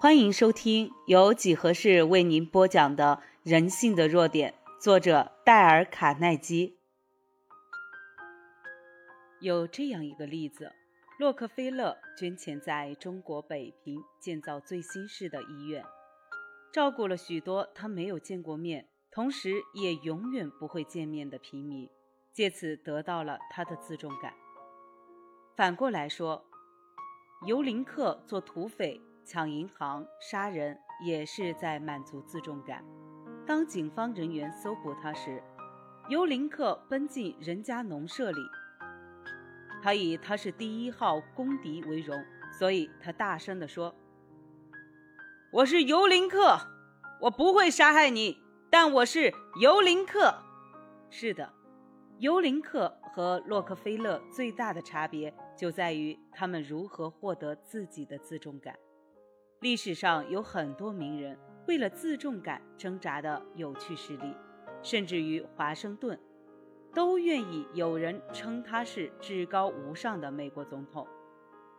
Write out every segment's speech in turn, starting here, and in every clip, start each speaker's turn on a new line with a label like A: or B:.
A: 欢迎收听由几何式为您播讲的《人性的弱点》，作者戴尔·卡耐基。有这样一个例子：洛克菲勒捐钱在中国北平建造最新式的医院，照顾了许多他没有见过面，同时也永远不会见面的平民，借此得到了他的自重感。反过来说，尤林克做土匪。抢银行、杀人也是在满足自重感。当警方人员搜捕他时，尤林克奔进人家农舍里。他以他是第一号公敌为荣，所以他大声地说：“我是尤林克，我不会杀害你，但我是尤林克。”是的，尤林克和洛克菲勒最大的差别就在于他们如何获得自己的自重感。历史上有很多名人为了自重感挣扎的有趣事例，甚至于华盛顿，都愿意有人称他是至高无上的美国总统。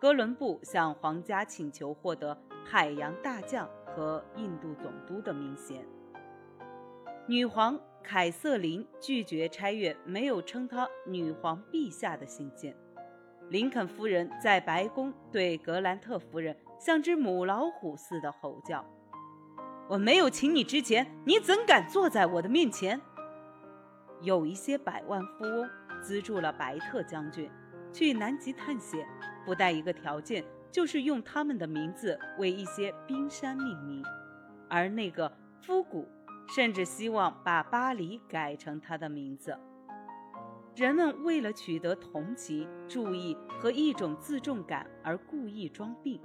A: 哥伦布向皇家请求获得海洋大将和印度总督的名衔。女皇凯瑟琳拒绝拆阅没有称她女皇陛下的信件。林肯夫人在白宫对格兰特夫人。像只母老虎似的吼叫。我没有请你之前，你怎敢坐在我的面前？有一些百万富翁资助了白特将军去南极探险，附带一个条件，就是用他们的名字为一些冰山命名。而那个夫古甚至希望把巴黎改成他的名字。人们为了取得同情、注意和一种自重感而故意装病。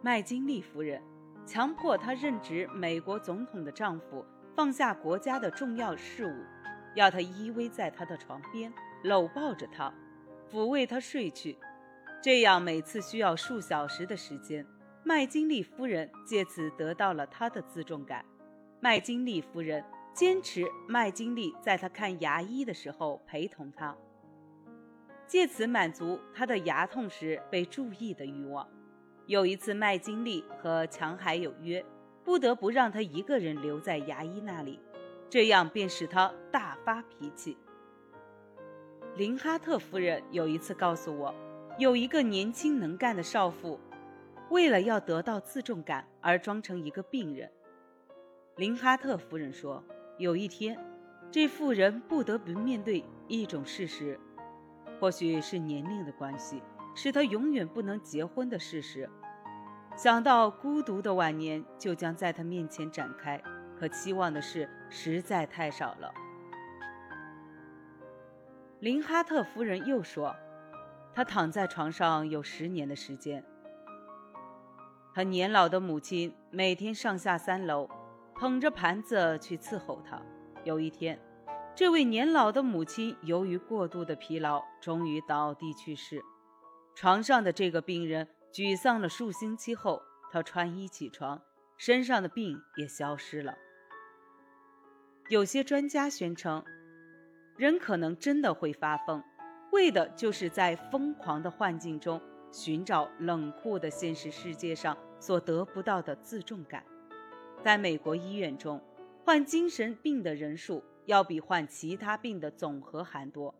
A: 麦金利夫人强迫他任职美国总统的丈夫放下国家的重要事务，要他依偎在他的床边，搂抱着他，抚慰他睡去。这样每次需要数小时的时间，麦金利夫人借此得到了他的自重感。麦金利夫人坚持麦金利在他看牙医的时候陪同他，借此满足他的牙痛时被注意的欲望。有一次，麦金利和强海有约，不得不让他一个人留在牙医那里，这样便使他大发脾气。林哈特夫人有一次告诉我，有一个年轻能干的少妇，为了要得到自重感而装成一个病人。林哈特夫人说，有一天，这妇人不得不面对一种事实，或许是年龄的关系。使她永远不能结婚的事实，想到孤独的晚年就将在他面前展开，可期望的事实在太少了。林哈特夫人又说，她躺在床上有十年的时间。她年老的母亲每天上下三楼，捧着盘子去伺候她。有一天，这位年老的母亲由于过度的疲劳，终于倒地去世。床上的这个病人沮丧了数星期后，他穿衣起床，身上的病也消失了。有些专家宣称，人可能真的会发疯，为的就是在疯狂的幻境中寻找冷酷的现实世界上所得不到的自重感。在美国医院中，患精神病的人数要比患其他病的总和还多。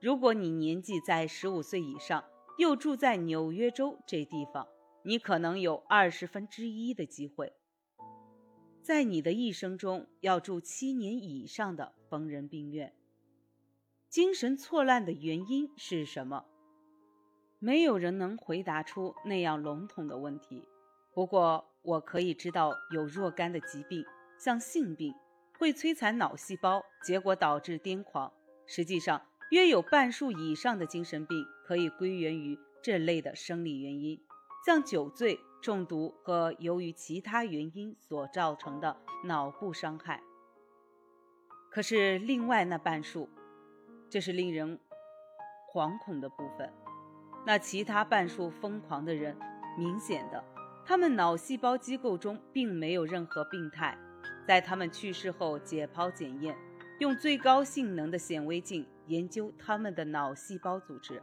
A: 如果你年纪在十五岁以上，又住在纽约州这地方，你可能有二十分之一的机会，在你的一生中要住七年以上的疯人病院。精神错乱的原因是什么？没有人能回答出那样笼统的问题。不过，我可以知道有若干的疾病，像性病，会摧残脑细胞，结果导致癫狂。实际上，约有半数以上的精神病可以归源于这类的生理原因，像酒醉、中毒和由于其他原因所造成的脑部伤害。可是另外那半数，这是令人惶恐的部分。那其他半数疯狂的人，明显的，他们脑细胞机构中并没有任何病态。在他们去世后解剖检验，用最高性能的显微镜。研究他们的脑细胞组织，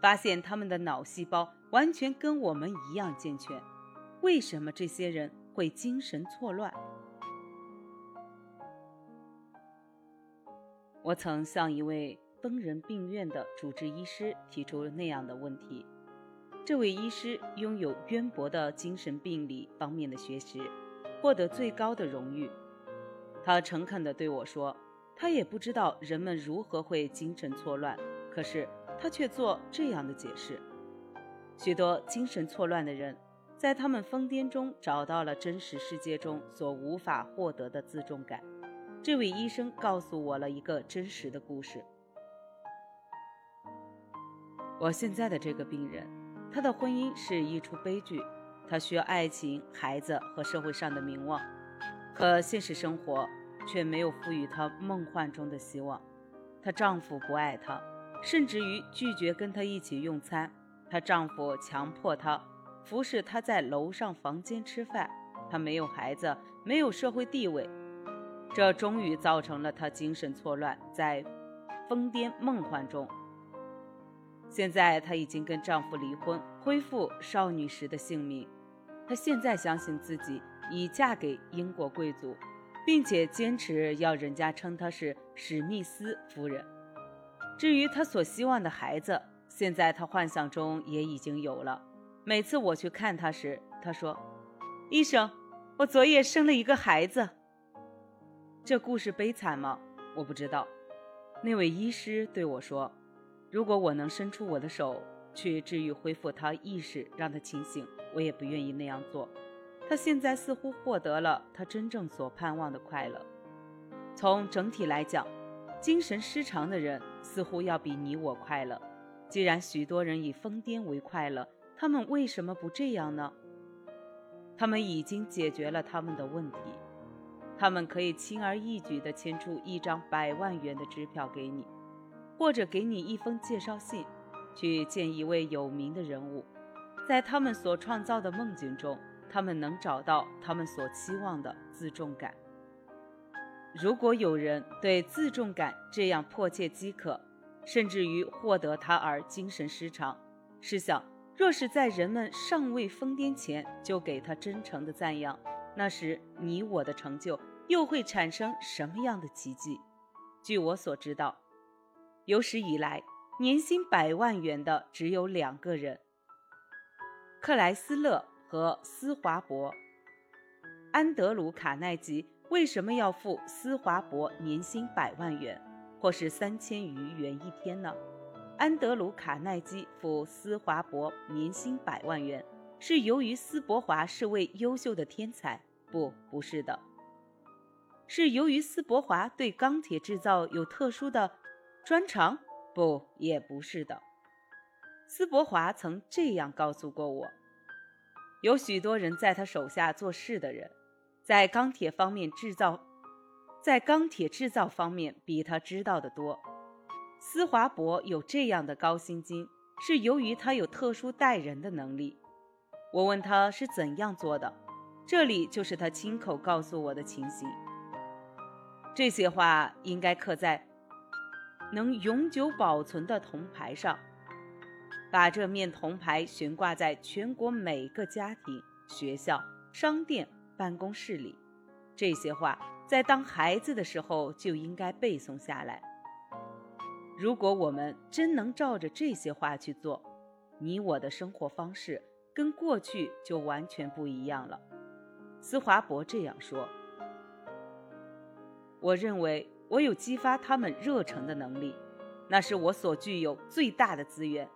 A: 发现他们的脑细胞完全跟我们一样健全。为什么这些人会精神错乱？我曾向一位疯人病院的主治医师提出了那样的问题。这位医师拥有渊博的精神病理方面的学识，获得最高的荣誉。他诚恳地对我说：“他也不知道人们如何会精神错乱，可是他却做这样的解释：许多精神错乱的人，在他们疯癫中找到了真实世界中所无法获得的自重感。”这位医生告诉我了一个真实的故事。我现在的这个病人，他的婚姻是一出悲剧，他需要爱情、孩子和社会上的名望。可现实生活却没有赋予她梦幻中的希望。她丈夫不爱她，甚至于拒绝跟她一起用餐。她丈夫强迫她服侍她在楼上房间吃饭。她没有孩子，没有社会地位，这终于造成了她精神错乱，在疯癫梦幻中。现在她已经跟丈夫离婚，恢复少女时的性命。她现在相信自己。已嫁给英国贵族，并且坚持要人家称她是史密斯夫人。至于她所希望的孩子，现在她幻想中也已经有了。每次我去看她时，她说：“医生，我昨夜生了一个孩子。”这故事悲惨吗？我不知道。那位医师对我说：“如果我能伸出我的手去治愈、恢复她意识，让她清醒，我也不愿意那样做。”他现在似乎获得了他真正所盼望的快乐。从整体来讲，精神失常的人似乎要比你我快乐。既然许多人以疯癫为快乐，他们为什么不这样呢？他们已经解决了他们的问题，他们可以轻而易举地签出一张百万元的支票给你，或者给你一封介绍信，去见一位有名的人物，在他们所创造的梦境中。他们能找到他们所期望的自重感。如果有人对自重感这样迫切饥渴，甚至于获得它而精神失常，试想，若是在人们尚未疯癫前就给他真诚的赞扬，那时你我的成就又会产生什么样的奇迹？据我所知道，有史以来年薪百万元的只有两个人：克莱斯勒。和斯华伯、安德鲁·卡耐基为什么要付斯华伯年薪百万元，或是三千余元一天呢？安德鲁·卡耐基付斯华伯年薪百万元，是由于斯伯华是位优秀的天才？不，不是的，是由于斯伯华对钢铁制造有特殊的专长？不，也不是的。斯伯华曾这样告诉过我。有许多人在他手下做事的人，在钢铁方面制造，在钢铁制造方面比他知道的多。斯华伯有这样的高薪金，是由于他有特殊待人的能力。我问他是怎样做的，这里就是他亲口告诉我的情形。这些话应该刻在能永久保存的铜牌上。把这面铜牌悬挂在全国每个家庭、学校、商店、办公室里。这些话在当孩子的时候就应该背诵下来。如果我们真能照着这些话去做，你我的生活方式跟过去就完全不一样了。斯华伯这样说。我认为我有激发他们热诚的能力，那是我所具有最大的资源。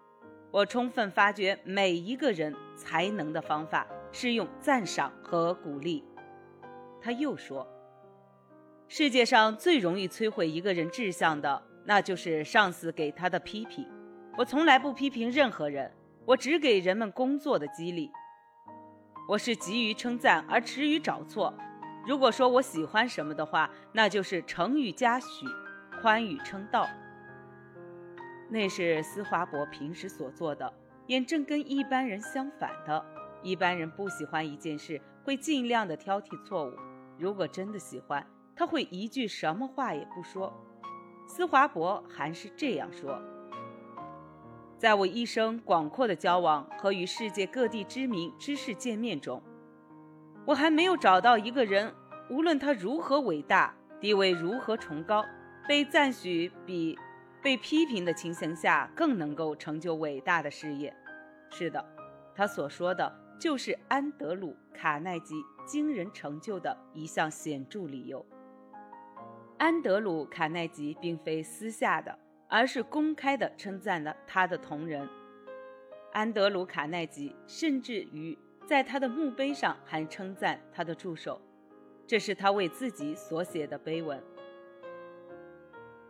A: 我充分发掘每一个人才能的方法是用赞赏和鼓励。他又说：“世界上最容易摧毁一个人志向的，那就是上司给他的批评。我从来不批评任何人，我只给人们工作的激励。我是急于称赞而迟于找错。如果说我喜欢什么的话，那就是成语嘉许，宽语称道。”那是斯华伯平时所做的，也正跟一般人相反的。一般人不喜欢一件事，会尽量的挑剔错误；如果真的喜欢，他会一句什么话也不说。斯华伯还是这样说：“在我一生广阔的交往和与世界各地知名知识见面中，我还没有找到一个人，无论他如何伟大，地位如何崇高，被赞许比被批评的情形下更能够成就伟大的事业。是的，他所说的就是安德鲁·卡耐基惊人成就的一项显著理由。安德鲁·卡耐基并非私下的。而是公开的称赞了他的同仁安德鲁·卡耐基，甚至于在他的墓碑上还称赞他的助手。这是他为自己所写的碑文。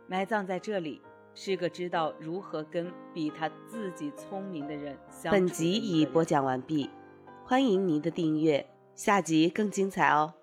A: 埋葬在这里是个知道如何跟比他自己聪明的人相处。
B: 本集已播讲完毕，欢迎您的订阅，下集更精彩哦。